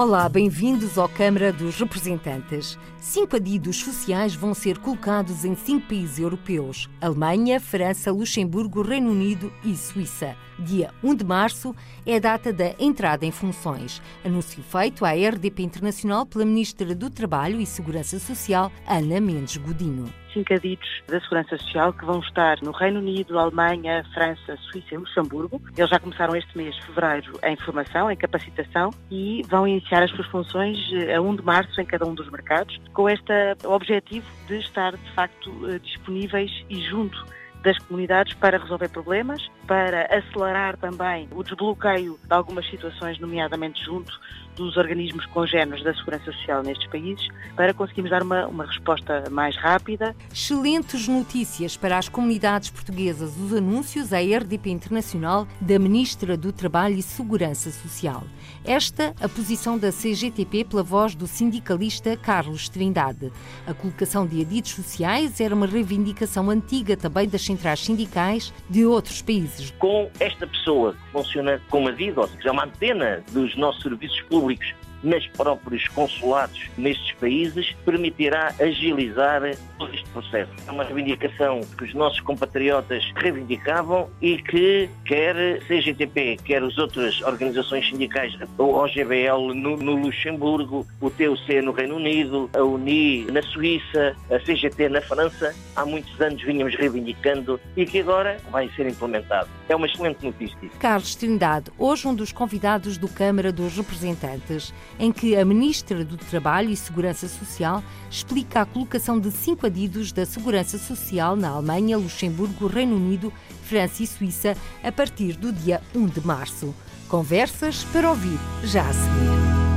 Olá, bem-vindos ao Câmara dos Representantes. Cinco adidos sociais vão ser colocados em cinco países europeus: Alemanha, França, Luxemburgo, Reino Unido e Suíça. Dia 1 de março é a data da entrada em funções. Anúncio feito à RDP Internacional pela Ministra do Trabalho e Segurança Social, Ana Mendes Godinho cinco adidos da Segurança Social que vão estar no Reino Unido, Alemanha, França, Suíça e Luxemburgo. Eles já começaram este mês de fevereiro em formação, em capacitação e vão iniciar as suas funções eh, a 1 de março em cada um dos mercados, com este objetivo de estar de facto eh, disponíveis e junto das comunidades para resolver problemas, para acelerar também o desbloqueio de algumas situações, nomeadamente junto dos organismos congêneros da Segurança Social nestes países, para conseguirmos dar uma, uma resposta mais rápida. Excelentes notícias para as comunidades portuguesas, os anúncios à RDP Internacional da Ministra do Trabalho e Segurança Social. Esta a posição da CGTP pela voz do sindicalista Carlos Trindade. A colocação de adidos sociais era uma reivindicação antiga também das centrais sindicais de outros países. Com esta pessoa que funciona como adido, ou seja, é uma antena dos nossos serviços públicos nos próprios consulados nestes países permitirá agilizar todo este processo. É uma reivindicação que os nossos compatriotas reivindicavam e que quer CGTP, quer as outras organizações sindicais, o OGBL no, no Luxemburgo, o TUC no Reino Unido, a UNI na Suíça, a CGT na França, há muitos anos vínhamos reivindicando e que agora vai ser implementado. É uma excelente notícia. Carlos Trindade, hoje um dos convidados do Câmara dos Representantes em que a Ministra do Trabalho e Segurança Social explica a colocação de cinco adidos da Segurança Social na Alemanha, Luxemburgo, Reino Unido, França e Suíça a partir do dia 1 de março. Conversas para ouvir já a seguir.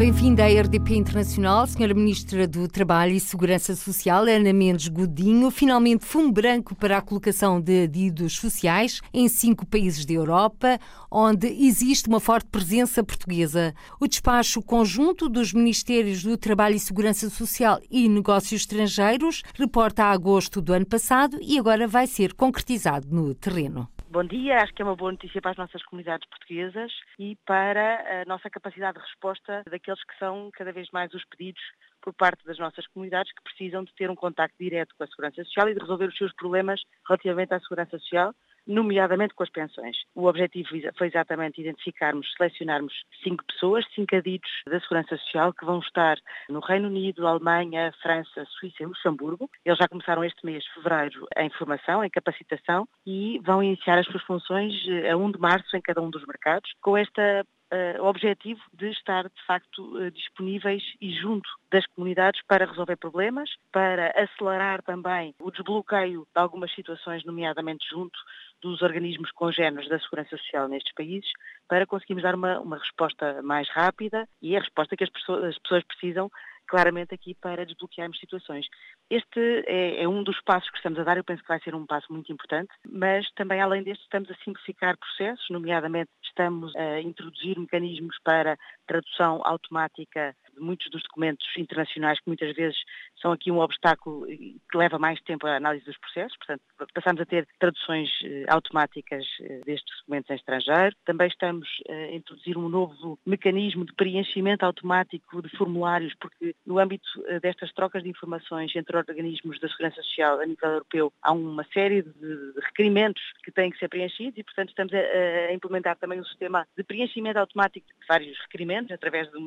Bem-vinda à RDP Internacional, Senhora Ministra do Trabalho e Segurança Social, Ana Mendes Godinho. Finalmente, fumo branco para a colocação de adidos sociais em cinco países da Europa, onde existe uma forte presença portuguesa. O despacho conjunto dos Ministérios do Trabalho e Segurança Social e Negócios Estrangeiros reporta a agosto do ano passado e agora vai ser concretizado no terreno. Bom dia, acho que é uma boa notícia para as nossas comunidades portuguesas e para a nossa capacidade de resposta daqueles que são cada vez mais os pedidos por parte das nossas comunidades que precisam de ter um contacto direto com a Segurança Social e de resolver os seus problemas relativamente à Segurança Social nomeadamente com as pensões. O objetivo foi exatamente identificarmos, selecionarmos cinco pessoas, cinco adidos da Segurança Social que vão estar no Reino Unido, Alemanha, França, Suíça e Luxemburgo. Eles já começaram este mês de fevereiro em formação, em capacitação e vão iniciar as suas funções a 1 de março em cada um dos mercados, com esta uh, objetivo de estar, de facto, uh, disponíveis e junto das comunidades para resolver problemas, para acelerar também o desbloqueio de algumas situações, nomeadamente junto dos organismos congêneros da Segurança Social nestes países, para conseguirmos dar uma, uma resposta mais rápida e a resposta que as pessoas, as pessoas precisam claramente aqui para desbloquearmos situações. Este é, é, um dos passos que estamos a dar, eu penso que vai ser um passo muito importante, mas também além deste estamos a simplificar processos, nomeadamente estamos a introduzir mecanismos para tradução automática muitos dos documentos internacionais que muitas vezes são aqui um obstáculo que leva mais tempo à análise dos processos, portanto passamos a ter traduções eh, automáticas eh, destes documentos em estrangeiro. Também estamos a introduzir um novo mecanismo de preenchimento automático de formulários, porque no âmbito eh, destas trocas de informações entre organismos da Segurança Social a nível europeu há uma série de requerimentos que têm que ser preenchidos e, portanto, estamos a, implementar também um sistema de preenchimento automático de vários requerimentos através de um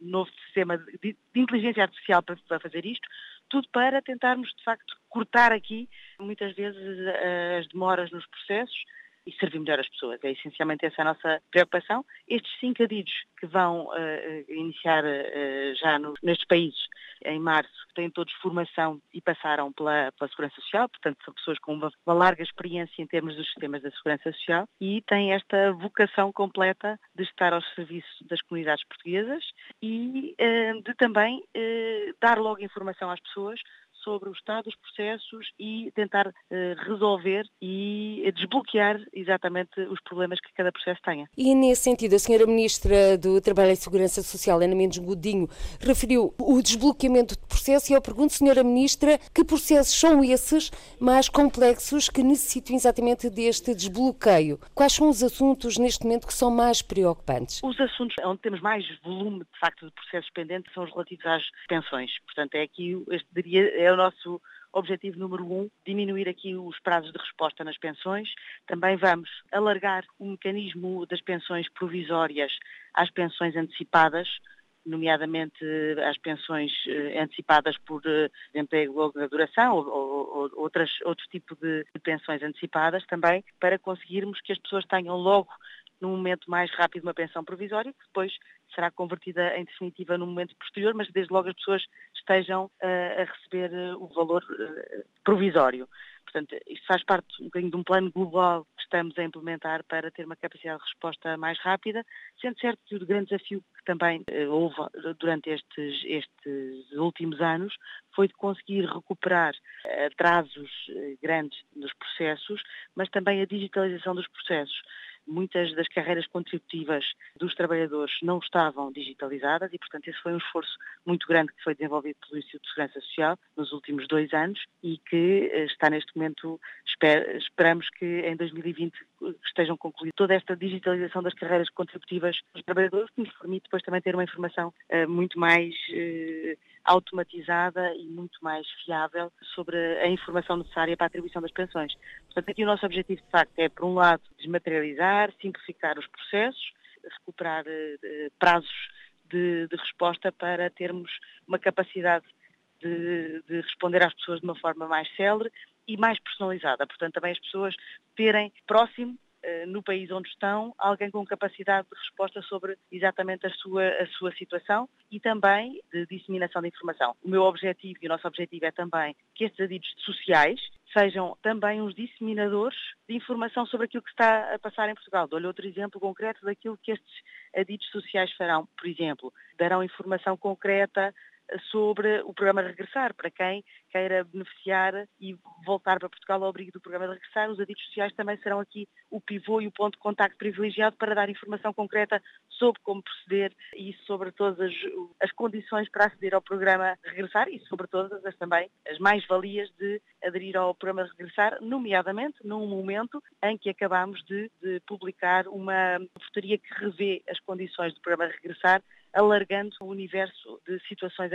novo sistema de, inteligência artificial para, fazer isto, tudo para tentarmos, de facto, cortar aqui muitas vezes as demoras nos processos e servir melhor as pessoas. É essencialmente essa a nossa preocupação. Estes cinco adidos que vão uh, iniciar uh, já no, nestes países em março têm todos formação e passaram pela, pela Segurança Social, portanto são pessoas com uma, uma, larga experiência em termos dos sistemas da Segurança Social e têm esta vocação completa de estar ao serviço das comunidades portuguesas e uh, de também dar logo informação às pessoas sobre o estado dos processos e tentar resolver e desbloquear exatamente os problemas que cada processo tenha. E nesse sentido, a senhora Ministra do Trabalho e Segurança Social, Ana Mendes Godinho, referiu o desbloqueamento de processo e eu pergunto, senhora Ministra, que processos são esses mais complexos que necessitam exatamente deste desbloqueio? Quais são os assuntos neste momento que são mais preocupantes? Os assuntos onde temos mais volume, de facto, de processos pendentes são os relativos às pensões. Portanto, é aqui, este diria, é o nosso objetivo número um, diminuir aqui os prazos de resposta nas pensões. Também vamos alargar o mecanismo das pensões provisórias às pensões antecipadas, nomeadamente às pensões eh, antecipadas por eh, desemprego de longa duração ou, ou, ou outras, outro tipo de pensões antecipadas também, para conseguirmos que as pessoas tenham logo num momento mais rápido uma pensão provisória, que depois será convertida em definitiva no momento posterior, mas desde logo as pessoas estejam uh, a receber uh, o valor uh, provisório. Portanto, isto faz parte um bocadinho de um plano global que estamos a implementar para ter uma capacidade de resposta mais rápida, sendo certo que o grande desafio que também houve durante estes, estes últimos anos foi de conseguir recuperar atrasos grandes nos processos, mas também a digitalização dos processos muitas das carreiras contributivas dos trabalhadores não estavam digitalizadas e, portanto, esse foi um esforço muito grande que foi desenvolvido pelo Instituto de Segurança Social nos últimos dois anos e que eh, está neste momento, esper, esperamos que em 2020 estejam concluídas. Toda esta digitalização das carreiras contributivas dos trabalhadores, que nos permite depois também ter uma informação uh, muito mais uh, automatizada e muito mais fiável sobre a informação necessária para a atribuição das pensões. Portanto, aqui o nosso objetivo, de facto, é, por um lado, desmaterializar, simplificar os processos, recuperar uh, prazos de, de, resposta para termos uma capacidade de, de responder às pessoas de uma forma mais célere e mais personalizada. Portanto, também as pessoas terem próximo eh, no país onde estão, alguém com capacidade de resposta sobre exatamente a sua, a sua situação e também de disseminação de informação. O meu objetivo e o nosso objetivo é também que estes adidos sociais sejam também uns disseminadores de informação sobre aquilo que está a passar em Portugal. Dou-lhe outro exemplo concreto daquilo que estes adidos sociais farão. Por exemplo, darão informação concreta sobre o programa Regressar, para quem queira beneficiar e voltar para Portugal ao abrigo do programa de Regressar. Os aditos sociais também serão aqui o pivô e o ponto de contacto privilegiado para dar informação concreta sobre como proceder e sobre todas as, as condições para aceder ao programa Regressar e sobre todas as também as mais-valias de aderir ao programa Regressar, nomeadamente num momento em que acabamos de, de publicar uma portaria que revê as condições do programa Regressar alargando o universo de situações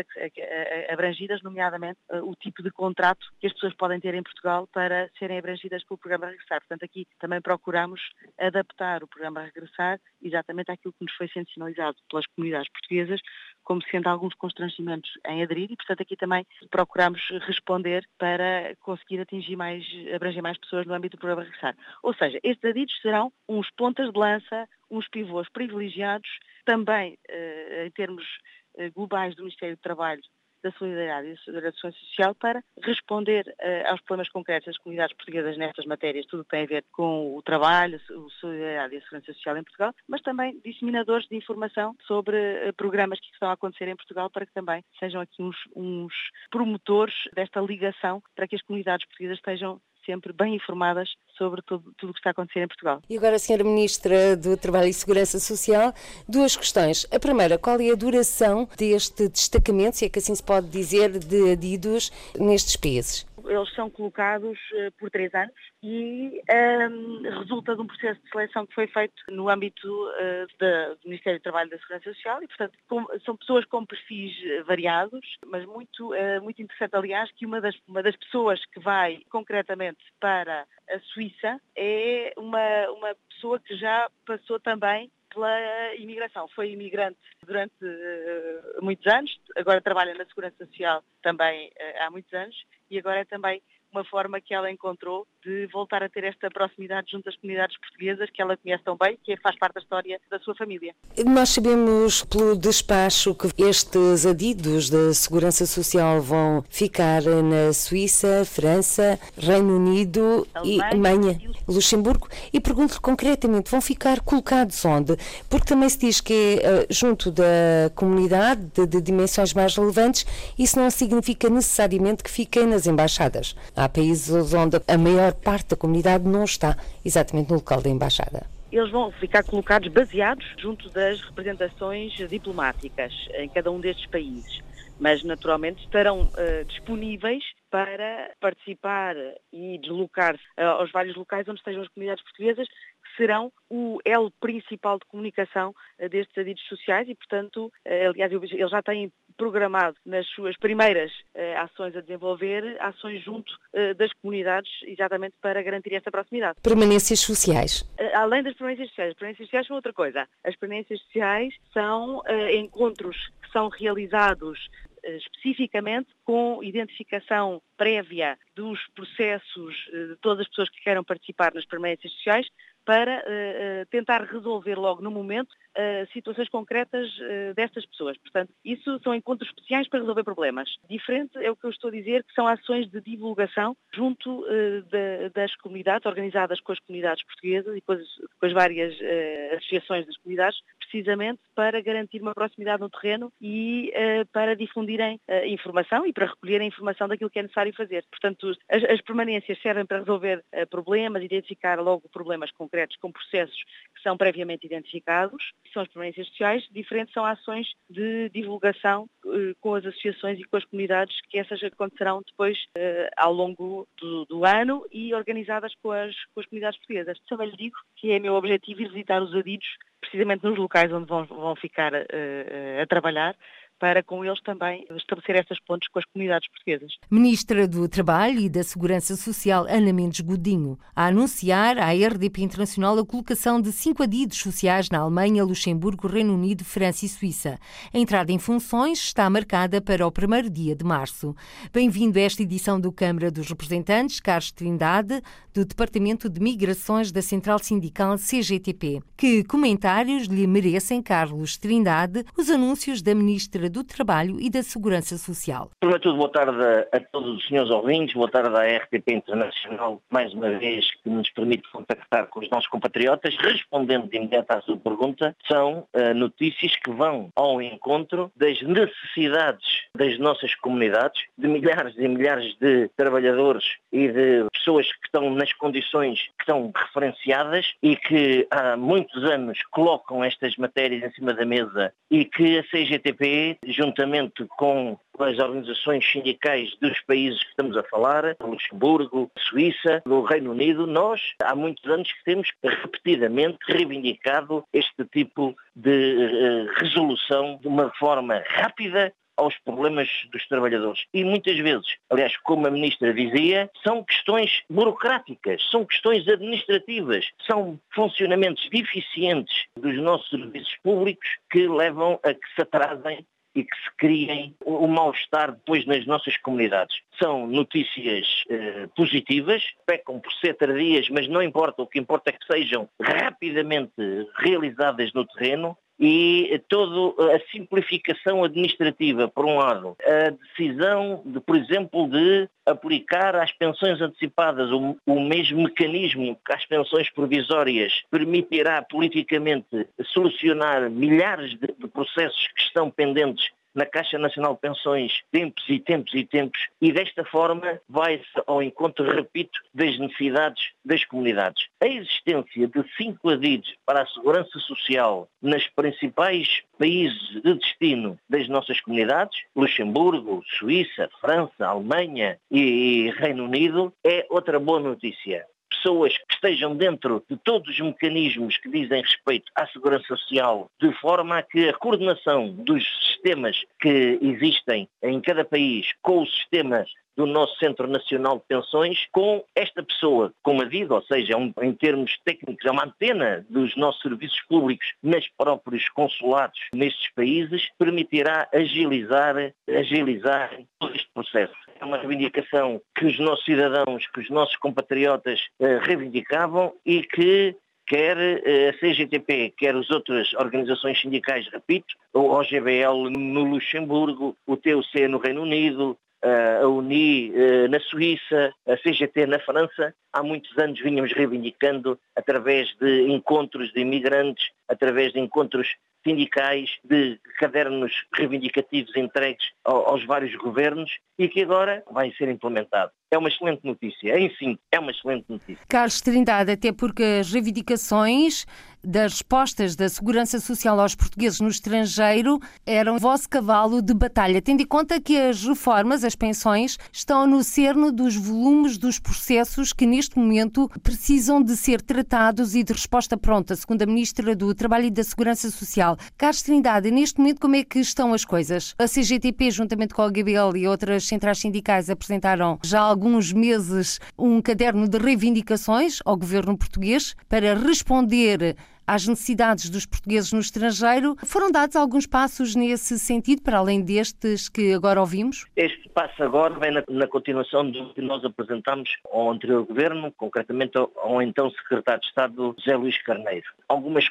abrangidas, nomeadamente eh, o tipo de contrato que as pessoas podem ter em Portugal para serem abrangidas pelo programa Regressar. Portanto, aqui também procuramos adaptar o programa Regressar exatamente àquilo que nos foi sendo sinalizado pelas comunidades portuguesas, como sendo alguns constrangimentos em aderir e, portanto, aqui também procuramos responder para conseguir atingir mais, abranger mais pessoas no âmbito do programa Regressar. Ou seja, estes adidos serão uns pontas de lança, uns pivôs privilegiados também eh, em termos eh, globais do Ministério do Trabalho, da Solidariedade e da Segurança Social para responder uh, aos problemas concretos das comunidades portuguesas nestas matérias, tudo tem a ver com o trabalho, a solidariedade e a segurança social em Portugal, mas também disseminadores de informação sobre uh, programas que estão a acontecer em Portugal para que também sejam aqui uns, uns promotores desta ligação para que as comunidades portuguesas estejam sempre bem informadas sobre tudo, tudo o que está a acontecer em Portugal. E agora, Sra. Ministra do Trabalho e Segurança Social, duas questões. A primeira, qual é a duração deste destacamento, se é que assim se pode dizer, de adidos nestes países? Eles são colocados uh, por três anos e um, ehm, resulta de um processo de seleção que foi feito no âmbito uh, do Ministério do Trabalho e da Segurança Social e, portanto, com, são pessoas com perfis eh, variados, mas muito, uh, muito interessante, aliás, que uma das, uma das pessoas que vai concretamente para a Suíça é uma, uma pessoa que já passou também pela imigração. Foi imigrante durante uh, muitos anos, agora trabalha na Segurança Social também uh, há muitos anos e agora é também uma forma que ela encontrou de voltar a ter esta proximidade junto às comunidades portuguesas que ela conhece tão bem, que faz parte da história da sua família. Nós sabemos pelo despacho que estes adidos da Segurança Social vão ficar na Suíça, França, Reino Unido Alemanha, e Alemanha, Luxemburgo. E pergunto-lhe concretamente, vão ficar colocados onde? Porque também se diz que é uh, junto da comunidade de, de dimensões mais relevantes, isso não significa necessariamente que fiquem nas embaixadas. Há países onde a maior parte da comunidade não está exatamente no local da embaixada eles vão ficar colocados baseados junto das representações diplomáticas em cada um destes países. Mas, naturalmente, estarão uh, disponíveis para participar e deslocar-se uh, aos vários locais onde estejam as comunidades portuguesas, que serão o elo principal de comunicação uh, destes adidos sociais e, portanto, aliás, eles já têm programado nas suas primeiras uh, ações a desenvolver, ações junto uh, das comunidades, exatamente para garantir esta proximidade. Permanências sociais. Uh, além das permanências sociais, as permanências sociais são outra coisa. As permanências sociais são encontros que são realizados especificamente com identificação prévia dos processos de todas as pessoas que queiram participar nas permanências sociais para uh, tentar resolver logo no momento uh, situações concretas uh, destas pessoas. Portanto, isso são encontros especiais para resolver problemas. Diferente é o que eu estou a dizer, que são ações de divulgação junto de, das comunidades, organizadas com as comunidades portuguesas e com as, com as várias associações das comunidades, precisamente para garantir uma proximidade no terreno e para difundirem informação e para recolherem informação daquilo que é necessário fazer. Portanto, as, as permanências servem para resolver problemas, identificar logo problemas concretos concretos com processos que são previamente identificados, são as permanências sociais, diferentes são ações de divulgação eh, com as associações e com as comunidades, que essas acontecerão depois eh, ao longo do, do, ano e organizadas com as, com as comunidades portuguesas. Também lhe digo que é meu objetivo ir visitar os adidos precisamente nos locais onde vão, vão ficar uh, a trabalhar, para com eles também estabelecer estas pontes com as comunidades portuguesas. Ministra do Trabalho e da Segurança Social, Ana Mendes Godinho, a anunciar à RDP Internacional a colocação de cinco adidos sociais na Alemanha, Luxemburgo, Reino Unido, França e Suíça. A entrada em funções está marcada para o primeiro dia de março. Bem-vindo a esta edição do Câmara dos Representantes, Carlos Trindade, do Departamento de Migrações da Central Sindical CGTP. Que comentários lhe merecem, Carlos Trindade, os anúncios da Ministra do Trabalho e da Segurança Social. Primeiro tudo, boa tarde a, todos os senhores ouvintes, boa tarde à RTP Internacional, mais uma vez, que nos permite contactar com os nossos compatriotas. Respondendo de imediato à sua pergunta, são uh, notícias que vão ao encontro das necessidades das nossas comunidades, de milhares e milhares de trabalhadores e de pessoas que estão nas condições que estão referenciadas e que há muitos anos colocam estas matérias em cima da mesa e que a CGTP juntamente com as organizações sindicais dos países que estamos a falar, Luxemburgo, Suíça, do Reino Unido, nós há muitos anos que temos repetidamente reivindicado este tipo de uh, resolução de uma forma rápida aos problemas dos trabalhadores. E muitas vezes, aliás, como a Ministra dizia, são questões burocráticas, são questões administrativas, são funcionamentos deficientes dos nossos serviços públicos que levam a que se atrasem e que se criem o mal-estar depois nas nossas comunidades. São notícias eh, positivas, pecam por ser tardias, mas não importa, o que importa é que sejam rapidamente realizadas no terreno e toda a simplificação administrativa, por um lado, a decisão, de, por exemplo, de aplicar às pensões antecipadas o, o mesmo mecanismo que às pensões provisórias permitirá politicamente solucionar milhares de, de processos que estão pendentes na Caixa Nacional de Pensões tempos e tempos e tempos e desta forma vai-se ao encontro, repito, das necessidades das comunidades. A existência de cinco adidos para a segurança social nas principais países de destino das nossas comunidades, Luxemburgo, Suíça, França, Alemanha e Reino Unido, é outra boa notícia pessoas que estejam dentro de todos os mecanismos que dizem respeito à segurança social, de forma a que a coordenação dos sistemas que existem em cada país com o sistema do nosso Centro Nacional de Pensões com esta pessoa, como a vida, ou seja, um, em termos técnicos, é uma antena dos nossos serviços públicos nos próprios consulados nestes países, permitirá agilizar, agilizar todo este processo. É uma reivindicação que os nossos cidadãos, que os nossos compatriotas eh, reivindicavam e que quer eh, a CGTP, quer as outras organizações sindicais, repito, o OGBL no Luxemburgo, o TUC no Reino Unido, a UNI eh, na Suíça, a CGT na França, há muitos anos vínhamos reivindicando através de encontros de imigrantes, através de encontros sindicais, de cadernos reivindicativos entregues aos vários governos e que agora vai ser implementado. É uma excelente notícia, em sim, é uma excelente notícia. Carlos Trindade, até porque as reivindicações das respostas da Segurança Social aos portugueses no estrangeiro eram o vosso cavalo de batalha, tendo em conta que as reformas, as pensões, estão no cerne dos volumes dos processos que neste momento precisam de ser tratados e de resposta pronta, segundo a Ministra do Trabalho e da Segurança Social. Carlos Trindade, neste momento como é que estão as coisas? A CGTP, juntamente com a GBL e outras centrais sindicais, apresentaram já há alguns meses um caderno de reivindicações ao governo português para responder às necessidades dos portugueses no estrangeiro. Foram dados alguns passos nesse sentido, para além destes que agora ouvimos? Este passo agora vem na, na continuação do que nós apresentamos ao anterior governo, concretamente ao, ao então secretário de Estado José Luís Carneiro. Algumas,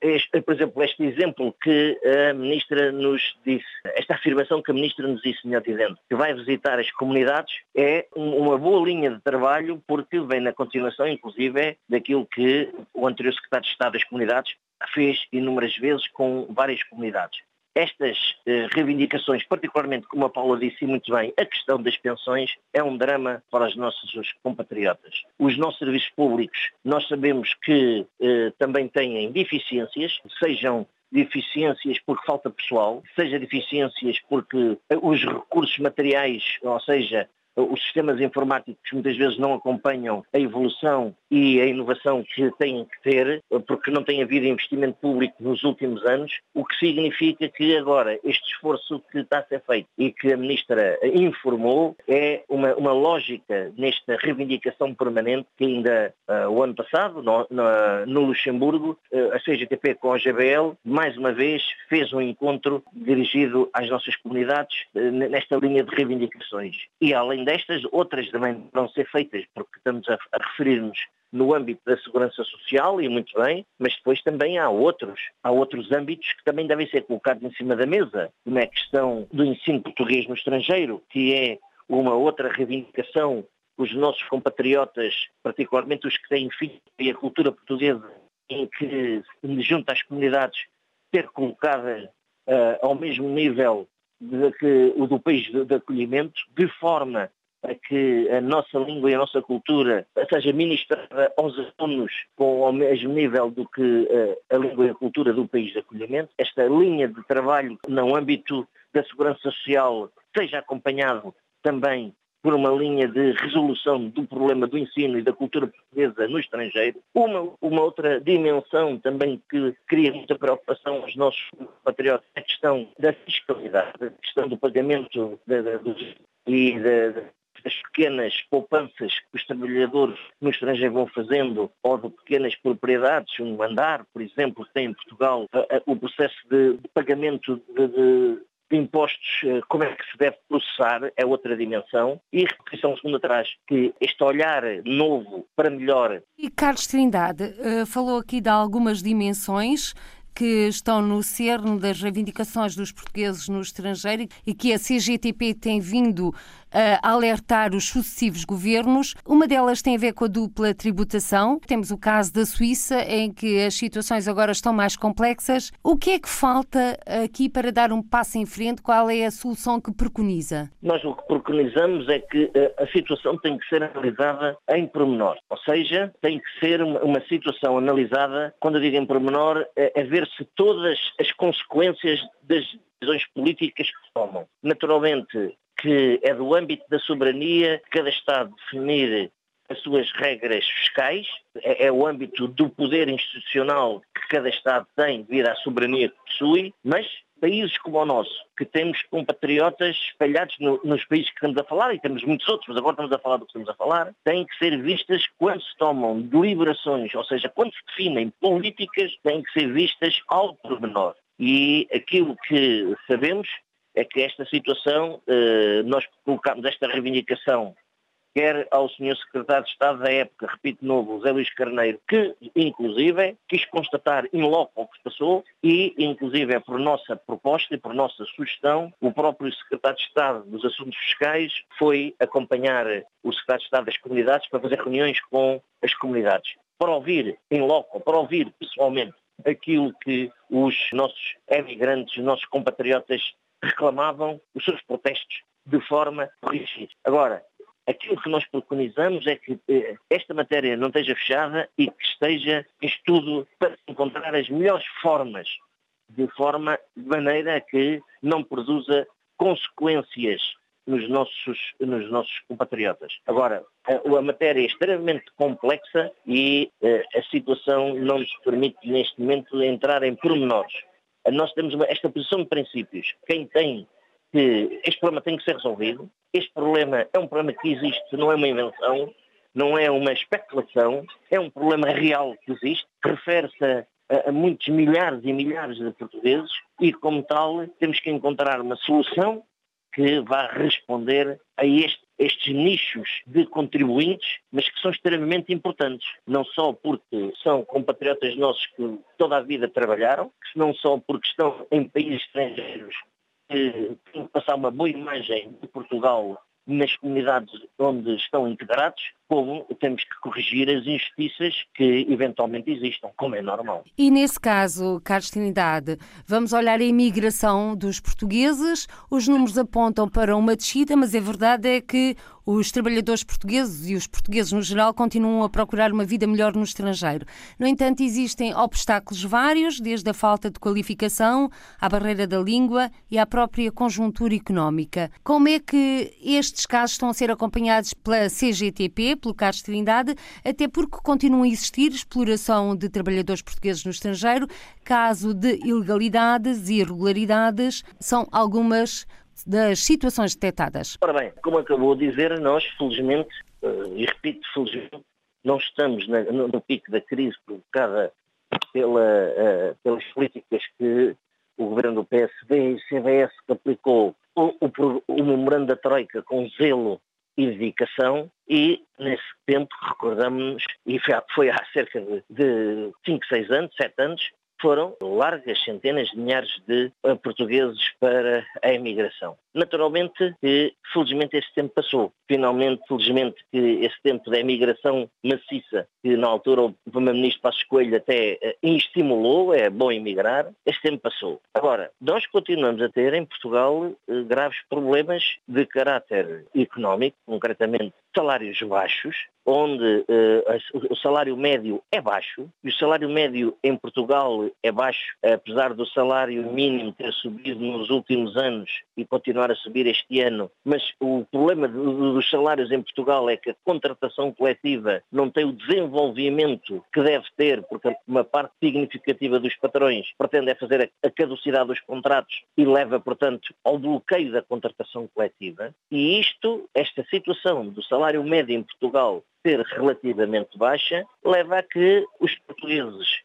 este, por exemplo, este exemplo que a ministra nos disse, esta afirmação que a ministra nos disse, melhor dizendo, que vai visitar as comunidades, é uma boa linha de trabalho porque vem na continuação, inclusive, é daquilo que o anterior secretário de Estado das comunidades fez inúmeras vezes com várias comunidades. Estas eh, reivindicações, particularmente como a Paula disse muito bem, a questão das pensões é um drama para os nossos compatriotas. Os nossos serviços públicos, nós sabemos que eh, também têm deficiências, sejam deficiências porque falta pessoal, seja deficiências porque os recursos materiais, ou seja, os sistemas informáticos muitas vezes não acompanham a evolução e a inovação que têm que ter, porque não tem havido investimento público nos últimos anos, o que significa que agora este esforço que está a ser feito e que a Ministra informou é uma, uma lógica nesta reivindicação permanente que ainda uh, o ano passado, no, no, no Luxemburgo, uh, a CGTP com a GBL, mais uma vez fez um encontro dirigido às nossas comunidades uh, nesta linha de reivindicações. E além destas, outras também vão ser feitas, porque estamos a, a referir-nos no âmbito da segurança social, e muito bem, mas depois também há outros, há outros âmbitos que também devem ser colocados em cima da mesa, como é a questão do ensino português no estrangeiro, que é uma outra reivindicação os nossos compatriotas, particularmente os que têm filhos e a cultura portuguesa, em que, junto às comunidades, ser colocada uh, ao mesmo nível de que, o do país de, de acolhimento, de forma a que a nossa língua e a nossa cultura seja ministrada aos alunos com o mesmo nível do que eh, a língua e a cultura do país de acolhimento. Esta linha de trabalho no âmbito da segurança social seja acompanhado também por uma linha de resolução do problema do ensino e da cultura portuguesa no estrangeiro. Uma, uma outra dimensão também que cria muita preocupação aos nossos patriotas é a questão da fiscalidade, a questão do pagamento de, de, e das pequenas poupanças que os trabalhadores no estrangeiro vão fazendo, ou de pequenas propriedades, um andar, por exemplo, tem em Portugal, o processo de pagamento de, de impostos, eh, como é que se deve processar, é outra dimensão. E repetição segunda atrás, que este olhar novo para melhor. E Carlos Trindade eh, falou aqui de algumas dimensões que estão no cerne das reivindicações dos portugueses no estrangeiro e que a CGTP tem vindo a alertar os sucessivos governos. Uma delas tem a ver com a dupla tributação. Temos o caso da Suíça, em que as situações agora estão mais complexas. O que é que falta aqui para dar um passo em frente? Qual é a solução que preconiza? Nós o que preconizamos é que eh, a situação tem que ser analisada em pormenor. Ou seja, tem que ser uma situação analisada, quando eu digo em pormenor, é, é ver se todas as consequências das decisões políticas que tomam. Naturalmente, que é do âmbito da soberania cada Estado definir as suas regras fiscais, é, é, o âmbito do poder institucional que cada Estado tem devido à soberania que possui, mas países como o nosso, que temos compatriotas espalhados no, nos países que estamos a falar, e temos muitos outros, mas agora estamos a falar do que estamos a falar, têm que ser vistas quando se tomam deliberações, ou seja, quando se definem políticas, têm que ser vistas ao pormenor. E aquilo que sabemos é que esta situação, eh, nós colocamos esta reivindicação quer ao Sr. Secretário de Estado da época, repito de novo, José Luís Carneiro, que inclusive quis constatar in loco o que se passou e inclusive é por nossa proposta e por nossa sugestão, o próprio Secretário de Estado dos Assuntos Fiscais foi acompanhar o Secretário de Estado das Comunidades para fazer reuniões com as comunidades, para ouvir in loco, para ouvir pessoalmente aquilo que os nossos emigrantes, os nossos compatriotas reclamavam, os seus protestos de forma rígida. Agora, aquilo que nós preconizamos é que eh, esta matéria não esteja fechada e que esteja em estudo para encontrar as melhores formas, de forma de maneira que não produza consequências nos nossos, nos nossos compatriotas. Agora, a, a matéria é extremamente complexa e eh, a situação não nos permite neste momento entrar em pormenores. Nós temos uma, esta posição de princípios. Quem tem que este problema tem que ser resolvido. Este problema é um problema que existe, não é uma invenção, não é uma especulação, é um problema real que existe, que refere-se a, a, muitos milhares e milhares de portugueses e, como tal, temos que encontrar uma solução que vá responder a este, estes nichos de contribuintes, mas que são extremamente importantes, não só porque são compatriotas nossos que toda a vida trabalharam, não só porque estão em países estrangeiros que tem que passar uma boa imagem de Portugal nas comunidades onde estão integrados, como temos que corrigir as injustiças que eventualmente existam, como é normal. E nesse caso, Carlos Trinidade, vamos olhar a imigração dos portugueses. Os números apontam para uma descida, mas a verdade é que os trabalhadores portugueses e os portugueses no geral continuam a procurar uma vida melhor no estrangeiro. No entanto, existem obstáculos vários, desde a falta de qualificação, à barreira da língua e à própria conjuntura económica. Como é que estes casos estão a ser acompanhados pela CGTP, pelo Carlos Trindade, até porque continua a existir exploração de trabalhadores portugueses no estrangeiro, caso de ilegalidades e irregularidades, são algumas das situações detectadas? Ora bem, como acabou de dizer, nós, felizmente, eh, e repito, felizmente, não estamos no, pico da crise provocada pela, uh, pelas políticas que o governo do PSB e o CDS aplicou o, o, o memorando da Troika com zelo e dedicação e nesse tempo recordamos e foi há cerca de 5, 6 anos, 7 anos, foram largas centenas de milhares de eh, portugueses para a emigração. Naturalmente felizmente, esse tempo passou. Finalmente, felizmente, que esse tempo da emigração maciça, que na altura o Primeiro-Ministro Passos Coelho até eh, estimulou, é bom emigrar, esse tempo passou. Agora, nós continuamos a ter em Portugal eh, graves problemas de caráter económico, concretamente salários baixos, onde uh, o salário médio é baixo, e o salário médio em Portugal é baixo, apesar do salário mínimo ter subido nos últimos anos e continuar a subir este ano, mas o problema dos salários em Portugal é que a contratação coletiva não tem o desenvolvimento que deve ter, porque uma parte significativa dos patrões pretende é fazer a caducidade dos contratos e leva, portanto, ao bloqueio da contratação coletiva. E isto, esta situação do salário médio em Portugal ser relativamente baixa, leva a que os portugueses,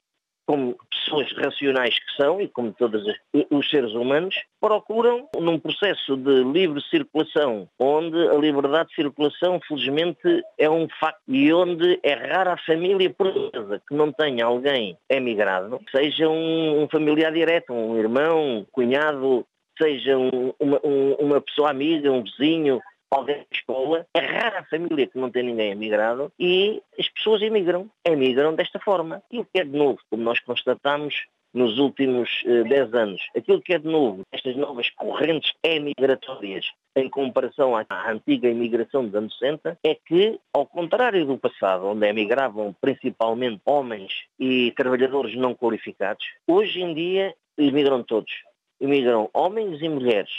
como pessoas racionais que são, e como todos os seres humanos, procuram num processo de livre circulação, onde a liberdade de circulação, felizmente, é um facto, e onde é rara a família portuguesa que não tenha alguém emigrado, seja um, um familiar direto, um irmão, um cunhado, seja um, uma, um, uma pessoa amiga, um vizinho, alguém da escola, é rara a família que não tem ninguém emigrado e as pessoas emigram, emigram desta forma. E o que é de novo, como nós constatamos nos últimos 10 uh, eh, anos, aquilo que é de novo, estas novas correntes emigratórias em comparação à, à antiga imigração dos anos 60, é que, ao contrário do passado, onde emigravam principalmente homens e trabalhadores não qualificados, hoje em dia emigram todos. Imigram homens e mulheres,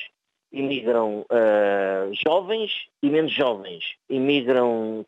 imigram uh, jovens e menos jovens, imigram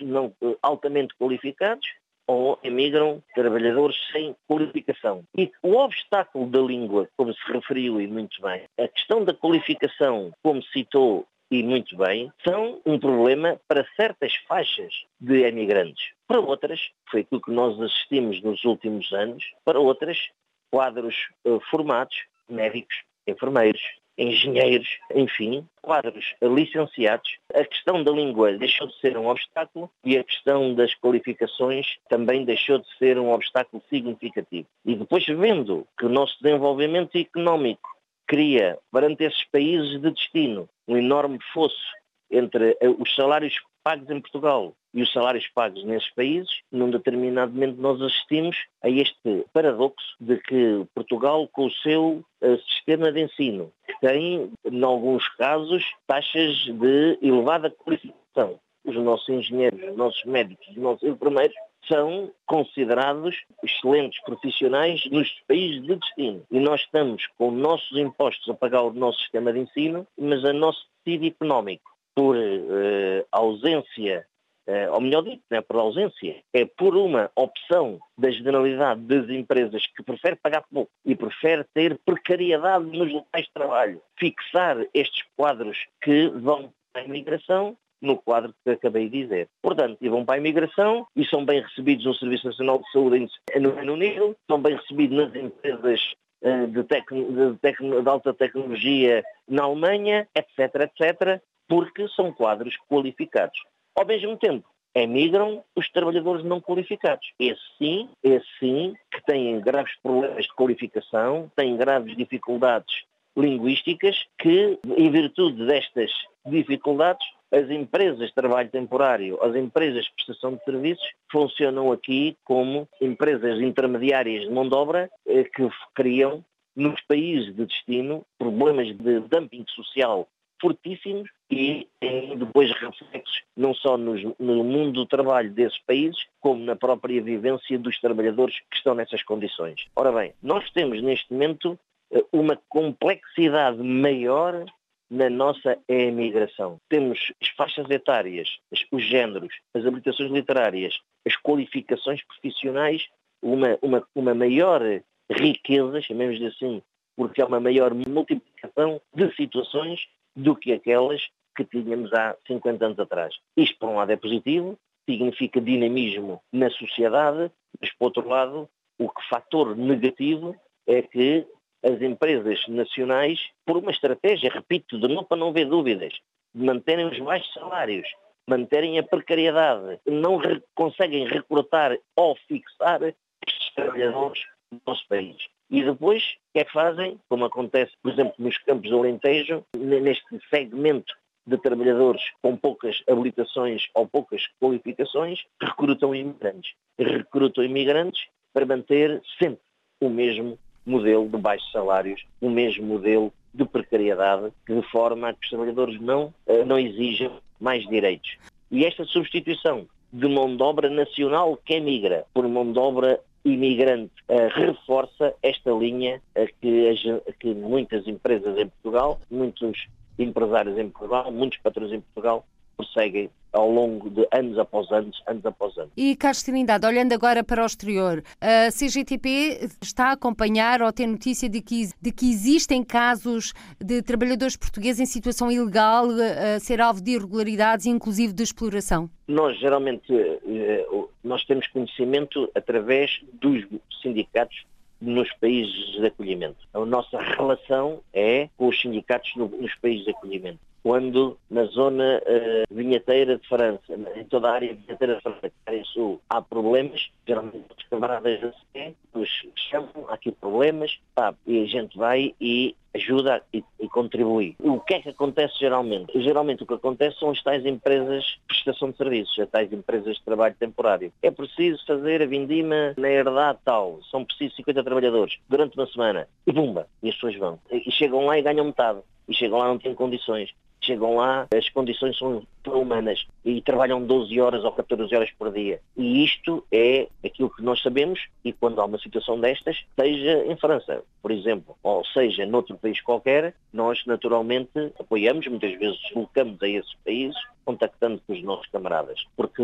não, altamente qualificados ou emigram trabalhadores sem qualificação. E o obstáculo da língua, como se referiu e muito bem, a questão da qualificação, como citou e muito bem, são um problema para certas faixas de emigrantes. Para outras, foi aquilo que nós assistimos nos últimos anos, para outras, quadros uh, formados, médicos, enfermeiros, engenheiros, enfim, quadros licenciados. A questão da língua deixou de ser um obstáculo e a questão das qualificações também deixou de ser um obstáculo significativo. E depois, vendo que o nosso desenvolvimento económico cria, perante esses países de destino, um enorme fosso entre eh, os salários pagos em Portugal e os salários pagos nesses países, num determinado momento nós assistimos a este paradoxo de que Portugal, com o seu uh, sistema de ensino, tem, em alguns casos, taxas de elevada qualificação. Os nossos engenheiros, os nossos médicos, os nossos enfermeiros são considerados excelentes profissionais nos países de destino. E nós estamos com nossos impostos a pagar o nosso sistema de ensino, mas a nosso tecido económico, por uh, ausência, uh, ou melhor dito, não é por ausência, é por uma opção da generalidade das empresas que prefere pagar pouco e prefere ter precariedade nos locais de trabalho, fixar estes quadros que vão para a imigração no quadro que acabei de dizer. Portanto, e vão para a imigração e são bem recebidos no Serviço Nacional de Saúde no Reino Unido, são bem recebidos nas empresas eh, de, de, de alta tecnologia na Alemanha, etc., etc., porque são quadros qualificados. Ao mesmo tempo, emigram os trabalhadores não qualificados. Esse sim, esse sim, que têm graves problemas de qualificação, têm graves dificuldades linguísticas, que, em virtude destas dificuldades, as empresas de trabalho temporário, as empresas de prestação de serviços, funcionam aqui como empresas intermediárias de mão de obra eh, que criam nos países de destino problemas de dumping social fortíssimos e têm depois reflexos não só nos, no mundo do trabalho desses países, como na própria vivência dos trabalhadores que estão nessas condições. Ora bem, nós temos neste momento eh, uma complexidade maior na nossa emigração. Temos as faixas etárias, os géneros, as habilitações literárias, as qualificações profissionais, uma, uma, uma maior riqueza, chamemos assim, porque há uma maior multiplicação de situações do que aquelas que tínhamos há 50 anos atrás. Isto, por um lado, é positivo, significa dinamismo na sociedade, mas, por outro lado, o que fator negativo é que as empresas nacionais, por uma estratégia, repito, de não para não haver dúvidas, de manterem os baixos salários, manterem a precariedade, não re conseguem recrutar ou fixar estes trabalhadores no nosso país. E depois, o que é que fazem? Como acontece, por exemplo, nos campos do Alentejo, neste segmento de trabalhadores com poucas habilitações ou poucas qualificações, recrutam imigrantes. Recrutam imigrantes para manter sempre o mesmo modelo de baixos salários, o mesmo modelo de precariedade, de forma a que os trabalhadores não, eh, não exijam mais direitos. E esta substituição de mão de obra nacional que emigra por mão de obra imigrante uh, reforça esta linha uh, que, que muitas empresas em Portugal, muitos empresários em Portugal, muitos patrões em Portugal prosseguem ao longo de anos após anos, anos após anos. E Carlos Trindade, olhando agora para o exterior, a CGTP está a acompanhar ou tem notícia de que, de que existem casos de trabalhadores portugueses em situação ilegal a ser alvo de irregularidades inclusive de exploração? Nós geralmente eh, nós temos conhecimento através dos sindicatos nos países de acolhimento. A nossa relação é com os sindicatos nos países de acolhimento quando na zona uh, vinheteira de França, em toda a área vinheteira de França, área sul, há problemas, geralmente os camaradas da CE nos chamam, há aqui problemas, pá, e a gente vai e ajuda e, e, contribui. O que é que acontece geralmente? Geralmente o que acontece são as tais empresas de prestação de serviços, as tais empresas de trabalho temporário. É preciso fazer a vindima na herdade tal, são precisos 50 trabalhadores durante uma semana, e bumba, e as pessoas vão. E chegam lá e ganham metade, e chegam lá e não têm condições chegam lá, as condições são humanas e trabalham 12 horas ou 14 horas por dia. E isto é aquilo que nós sabemos e quando há uma situação destas, seja em França, por exemplo, ou seja noutro país qualquer, nós naturalmente apoiamos, muitas vezes deslocamos a esses países contactando com os nossos camaradas. Porque,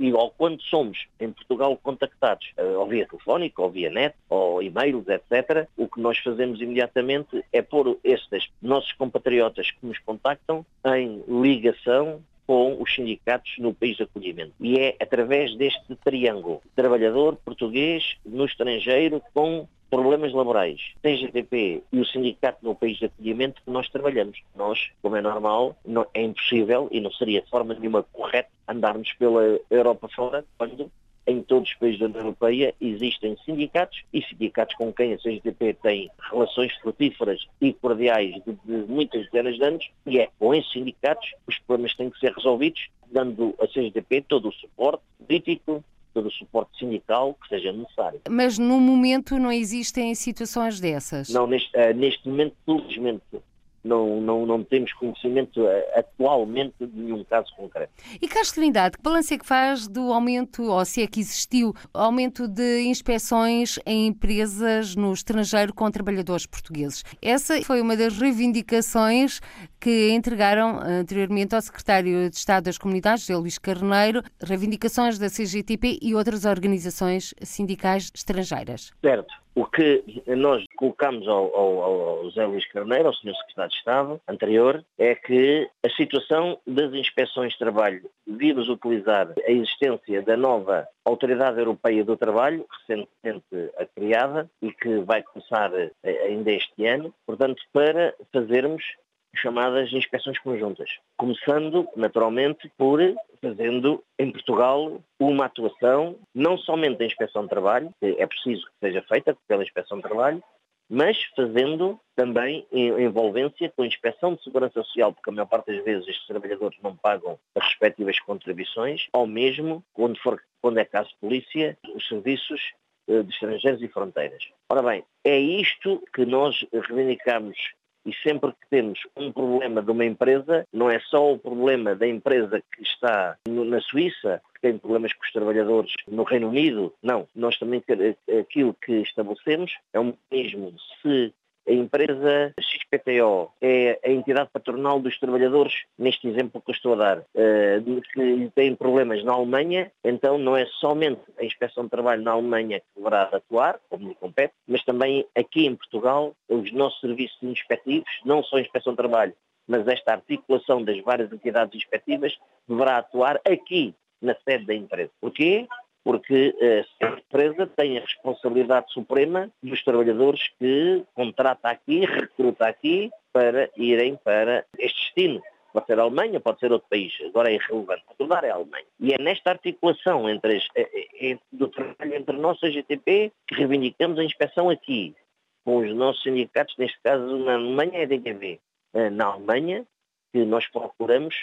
e quando somos em Portugal contactados, eh, ou via telefónica, ou via net, ou e-mails, etc., o que nós fazemos imediatamente é pôr estes nossos compatriotas que nos contactam em ligação com os sindicatos no país de acolhimento. E é através deste triângulo, trabalhador português no estrangeiro com problemas laborais, TGTP e o sindicato no país de acolhimento que nós trabalhamos. Nós, como é normal, não, é impossível e não seria de forma nenhuma correto andarmos pela Europa fora quando em todos os países da União Europeia existem sindicatos e sindicatos com quem a CGTP tem relações frutíferas e cordiais de, de muitas dezenas de anos e é com esses sindicatos que os problemas têm que ser resolvidos, dando a CGTP todo o suporte político, todo o suporte sindical que seja necessário. Mas no momento não existem situações dessas? Não, neste, uh, neste momento, felizmente, não, não, não temos conhecimento eh, atualmente de nenhum caso concreto. E Carlos Trindade, que balanço é que faz do aumento, ou se é que existiu, aumento de inspeções em empresas no estrangeiro com trabalhadores portugueses? Essa foi uma das reivindicações que entregaram anteriormente ao secretário de Estado das Comunidades, José Luís Carneiro, reivindicações da CGTP e outras organizações sindicais estrangeiras. Certo. O que nós colocamos ao, ao, ao José Luís Carneiro, ao Sr. Secretário de Estado anterior, é que a situação das inspeções de trabalho devíamos utilizar a existência da nova Autoridade Europeia do Trabalho, recentemente criada e que vai começar eh, ainda este ano, portanto, para fazermos chamadas inspeções conjuntas. Começando, naturalmente, por fazendo em Portugal uma atuação, não somente da inspeção de trabalho, que é preciso que seja feita pela inspeção de trabalho, mas fazendo também envolvência com a inspeção de segurança social, porque a maior parte das vezes estes trabalhadores não pagam as respectivas contribuições, ou mesmo, quando, for, quando é caso de polícia, os serviços eh, de estrangeiros e fronteiras. Ora bem, é isto que nós reivindicamos e sempre que temos um problema de uma empresa, não é só o problema da empresa que está na Suíça, que tem problemas com os trabalhadores no Reino Unido, não. Nós também, aquilo que estabelecemos é um mecanismo, se a empresa XPTO é a entidade patronal dos trabalhadores, neste exemplo que eu estou a dar, eh, que tem problemas na Alemanha, então não é somente a Inspeção de Trabalho na Alemanha que deverá atuar, como lhe compete, mas também aqui em Portugal, os nossos serviços inspectivos, não só a Inspeção de Trabalho, mas esta articulação das várias entidades inspectivas deverá atuar aqui na sede da empresa. Porquê? Porque a empresa tem a responsabilidade suprema dos trabalhadores que contrata aqui, recruta aqui para irem para este destino. Pode ser a Alemanha, pode ser outro país, agora é irrelevante. Portugal é a Alemanha. E é nesta articulação entre as, é, é, do trabalho entre nós, a GTP, que reivindicamos a inspeção aqui, com os nossos sindicatos, neste caso na Alemanha é a eh, na Alemanha, que nós procuramos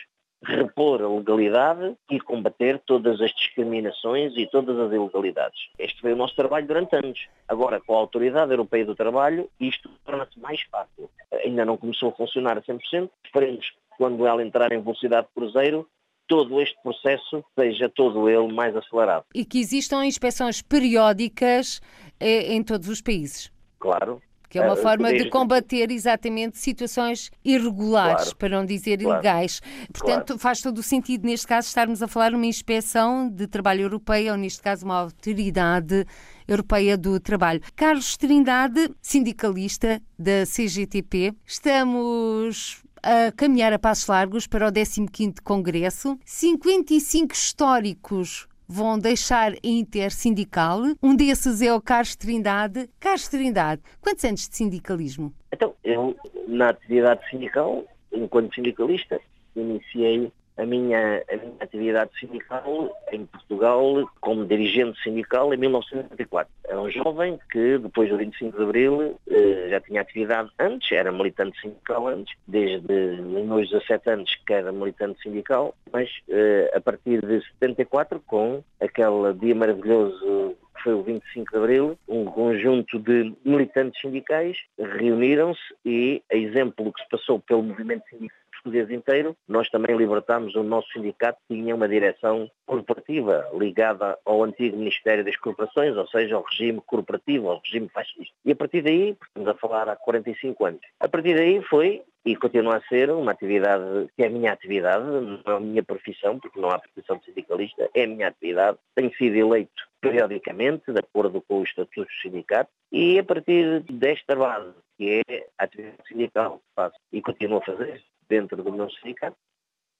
repor a legalidade e combater todas as discriminações e todas as ilegalidades. Este foi o nosso trabalho durante anos. Agora, com a Autoridade Europeia do Trabalho, isto torna-se mais fácil. Ainda não começou a funcionar a 100%. Esperemos que quando ela entrar em velocidade cruzeiro, todo este processo seja todo ele mais acelerado. E que existam inspeções periódicas eh, em todos os países. Claro, que é uma uh, forma de combater exatamente situações irregulares, claro, para não dizer claro, ilegais. Portanto, claro. faz todo o sentido, neste caso, estarmos a falar de uma inspeção de trabalho europeia, ou neste caso, uma autoridade europeia do trabalho. Carlos Trindade, sindicalista da CGTP, estamos a caminhar a passos largos para o 15º Congresso. 55 históricos vão deixar a intersindical. Um desses é o Carlos Trindade. Carlos Trindade, quantos anos de sindicalismo? Então, eu, na atividade sindical, enquanto sindicalista, iniciei a minha, a minha atividade sindical em Portugal como dirigente sindical em 1994. Era um jovem que depois do 25 de Abril eh, já tinha atividade antes, era militante sindical antes, desde meus 17 anos que era militante sindical, mas eh, a partir de 74 com aquele dia maravilhoso que foi o 25 de Abril, um conjunto de militantes sindicais reuniram-se e, a exemplo do que se passou pelo movimento sindical português inteiro, nós também libertámos o nosso sindicato que tinha uma direção corporativa ligada ao antigo Ministério das Corporações, ou seja, ao regime corporativo, ao regime fascista. E a partir daí, estamos a falar há 45 anos, a partir daí foi e continua a ser uma atividade que é a minha atividade, não é a minha profissão, porque não há profissão de sindicalista, é a minha atividade. Tenho sido eleito periodicamente, de acordo com os estatutos do sindicato, e a partir desta base, que é a atividade sindical que faço e continuo a fazer dentro do sindicato,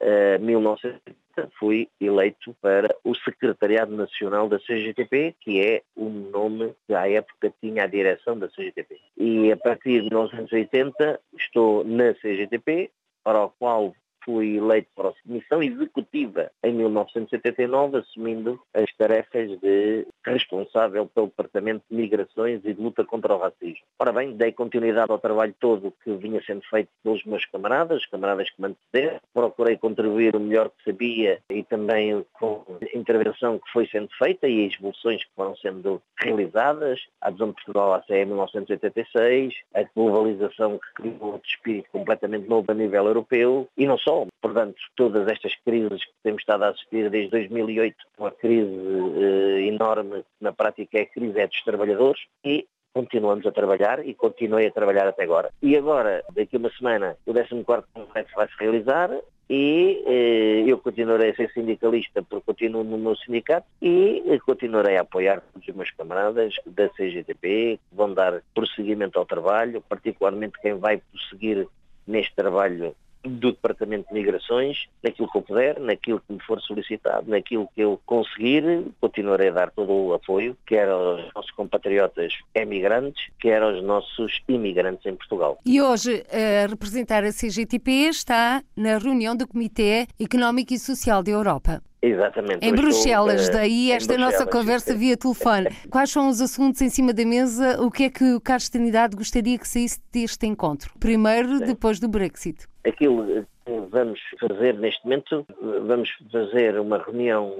uh, 1970 fui eleito para o Secretariado Nacional da CGTP, que é o nome que à época tinha a direção da CGTP. E a partir de 1980 estou na CGTP, para o qual fui eleito para a Comissão Executiva em 1979, assumindo as tarefas de responsável pelo Departamento de Migrações e de luta contra o racismo. Ora bem, dei continuidade ao trabalho todo que vinha sendo feito pelos meus camaradas, camaradas que me antecederam. Procurei contribuir o melhor que sabia e também com a intervenção que foi sendo feita e as evoluções que foram sendo realizadas. A adesão de Portugal à CE em 1986, a globalização que criou outro espírito completamente novo a nível europeu e não só Portanto, todas estas crises que temos estado a assistir desde 2008, uma crise eh, enorme, na prática é a crise é dos trabalhadores e continuamos a trabalhar e continuei a trabalhar até agora. E agora, daqui a uma semana, o 14º Congresso vai-se realizar e eh, eu continuarei a ser sindicalista porque continuo no meu sindicato e eh, continuarei a apoiar todos os meus camaradas da CGTP que vão dar prosseguimento ao trabalho, particularmente quem vai prosseguir neste trabalho do Departamento de Migrações, naquilo que eu puder, naquilo que me for solicitado, naquilo que eu conseguir, continuarei a dar todo o apoio, quer aos nossos compatriotas emigrantes, quer aos nossos imigrantes em Portugal. E hoje, a representar a CGTP está na reunião do Comitê Económico e Social da Europa. Exatamente. Em Bruxelas, estou, uh, daí esta nossa conversa via telefone. Quais são os assuntos em cima da mesa? O que é que o Carlos Trinidade gostaria que saísse deste encontro? Primeiro, Sim. depois do Brexit. Aquilo que vamos fazer neste momento, vamos fazer uma reunião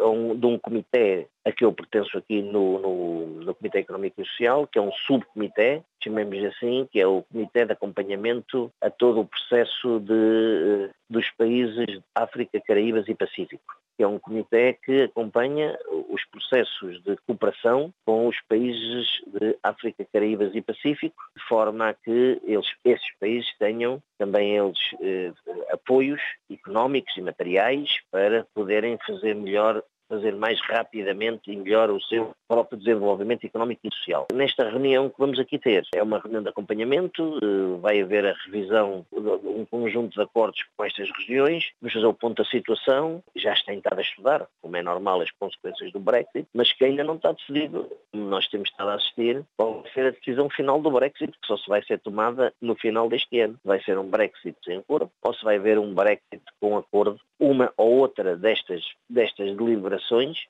um, de um comitê a que eu pertenço aqui no, no, no, Comitê Económico e Social, que é um subcomitê, chamemos assim, que é o Comitê de Acompanhamento a todo o processo de, eh, dos países de África, Caraíbas e Pacífico que é um comitê que acompanha os processos de cooperação com os países de África, Caraíbas e Pacífico, de forma a que eles, esses países tenham também eles eh, apoios económicos e materiais para poderem fazer melhor or fazer mais rapidamente e melhor o seu próprio desenvolvimento económico e social. Nesta reunião que vamos aqui ter, é uma reunião de acompanhamento, eh, vai haver a revisão de um conjunto de acordos com estas regiões, vamos fazer o ponto da situação, já está estado a estudar, como é normal, as consequências do Brexit, mas que ainda não está decidido. Nós temos estado a assistir, qual vai ser a decisão final do Brexit, que só se vai ser tomada no final deste ano. Vai ser um Brexit sem acordo, ou se vai haver um Brexit com acordo, uma ou outra destas, destas deliberações,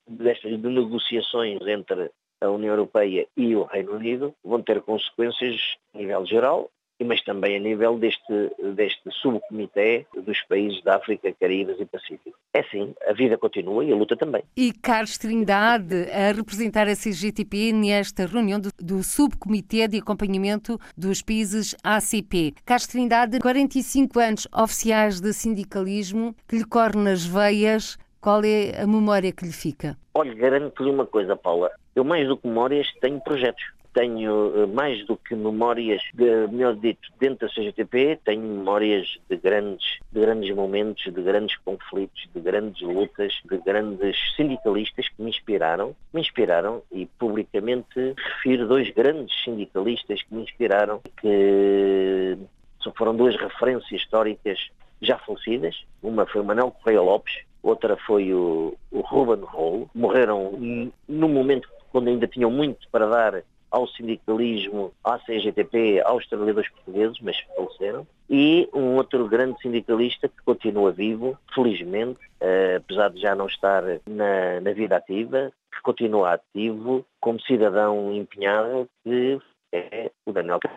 destas de negociações entre a União Europeia e o Reino Unido vão ter consequências a nível geral mas também a nível deste, deste subcomitê dos países da África, Caraíbas e Pacífico. É sim, a vida continua e a luta também. E Carlos Trindade, a representar a CGTP nesta reunião do, do subcomitê de acompanhamento dos países ACP. Carlos Trindade, 45 anos oficiais de sindicalismo, que lhe corre nas veias, qual é a memória que lhe fica? Olha, garanto-lhe uma coisa, Paula. Eu, mais do que memórias, tenho projetos tenho eh, mais do que memórias, de, melhor dito, dentro da CGTP, tenho memórias de grandes, de grandes momentos, de grandes conflitos, de grandes lutas, de grandes sindicalistas que me inspiraram, me inspiraram e publicamente refiro dois grandes sindicalistas que me inspiraram, que foram duas referências históricas já falecidas. Uma foi o Manuel Correia Lopes, outra foi o, o Ruben Rolo. Morreram no momento quando ainda tinham muito para dar ao sindicalismo, à CGTP, aos trabalhadores portugueses, mas faleceram, e um outro grande sindicalista que continua vivo, felizmente, uh, apesar de já não estar na, na vida ativa, que continua ativo como cidadão empenhado, que é o Daniel que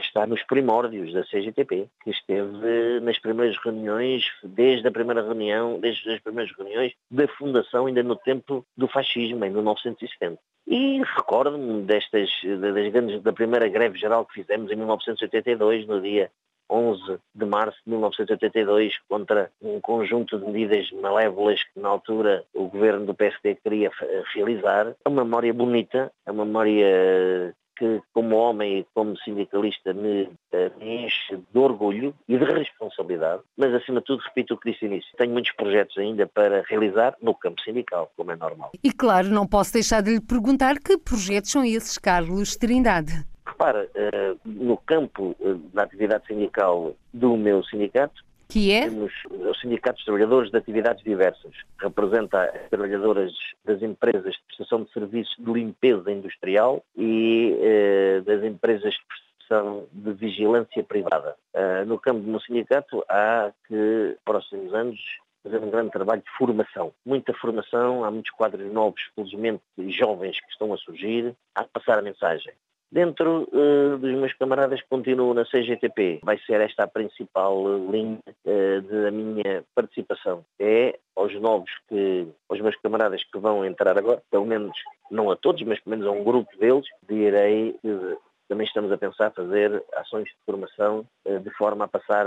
está nos primórdios da CGTP, que esteve nas primeiras reuniões, desde a primeira reunião, desde as primeiras reuniões da fundação, ainda no tempo do fascismo, em 1970. E recordo-me destas, das grandes, da primeira greve geral que fizemos em 1982, no dia 11 de março de 1982 contra um conjunto de medidas malévolas que na altura o governo do PSD queria realizar. É uma memória bonita, é uma memória que, como homem e como sindicalista, me, eh, me, enche de orgulho e de responsabilidade, mas, acima de tudo, repito o que disse início, tenho muitos projetos ainda para realizar no campo sindical, como é normal. E, claro, não posso deixar de lhe perguntar que projetos são esses, Carlos Trindade? Repara, eh, no campo eh, da atividade sindical do meu sindicato, que é? Temos os sindicatos de trabalhadores de atividades diversas. Representa as trabalhadoras das empresas de prestação de serviços de limpeza industrial e eh, das empresas de prestação de vigilância privada. Uh, no campo do meu sindicato há que, próximos anos, fazer um grande trabalho de formação. Muita formação, há muitos quadros novos, felizmente, jovens que estão a surgir. Há que passar a mensagem. Dentro uh, dos meus camaradas que continuam na CGTP, vai ser esta a principal linha uh, da minha participação. É aos novos que, aos meus camaradas que vão entrar agora, pelo menos, não a todos, mas pelo menos a um grupo deles, direi que também estamos a pensar fazer ações de formação de forma a passar,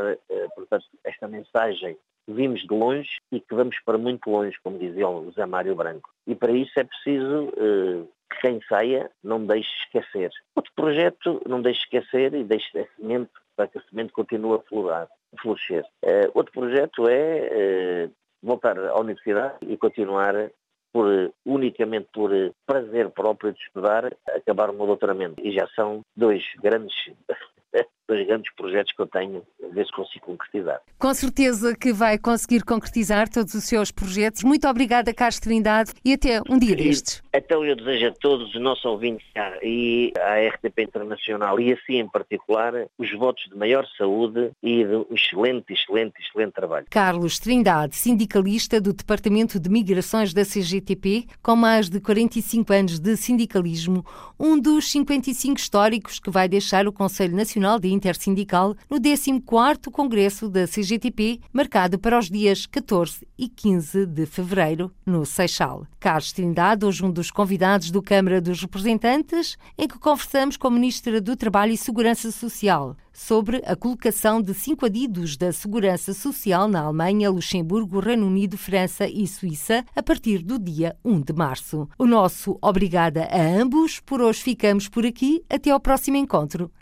portanto, esta mensagem que vimos de longe e que vamos para muito longe, como dizia o José Mário Branco. E para isso é preciso que quem saia não deixe esquecer. Outro projeto, não deixe esquecer e deixe a semente para que a semente continue a a florescer. Uh, outro projeto é uh, voltar à universidade e continuar por, unicamente por prazer próprio de estudar, acabar o meu doutoramento. E já são dois grandes dois grandes projetos que eu tenho, a ver se consigo concretizar. Com certeza que vai conseguir concretizar todos os seus projetos. Muito obrigada, Carlos Trindade, e até um dia destes. Então eu desejo a todos os nossos ouvintes e à RTP Internacional, e assim em particular, os votos de maior saúde e de um excelente, excelente, excelente trabalho. Carlos Trindade, sindicalista do Departamento de Migrações da CGTP, com mais de 45 anos de sindicalismo, um dos 55 históricos que vai deixar o Conselho Nacional de intersindical no 14º Congresso da CGTP, marcado para os dias 14 e 15 de fevereiro, no Seixal. Carlos Trindade, hoje um dos convidados do Câmara dos Representantes, em que conversamos com a Ministra do Trabalho e Segurança Social sobre a colocação de cinco adidos da segurança social na Alemanha, Luxemburgo, Reino Unido, França e Suíça a partir do dia 1 de março. O nosso obrigada a ambos. Por hoje ficamos por aqui. Até ao próximo encontro.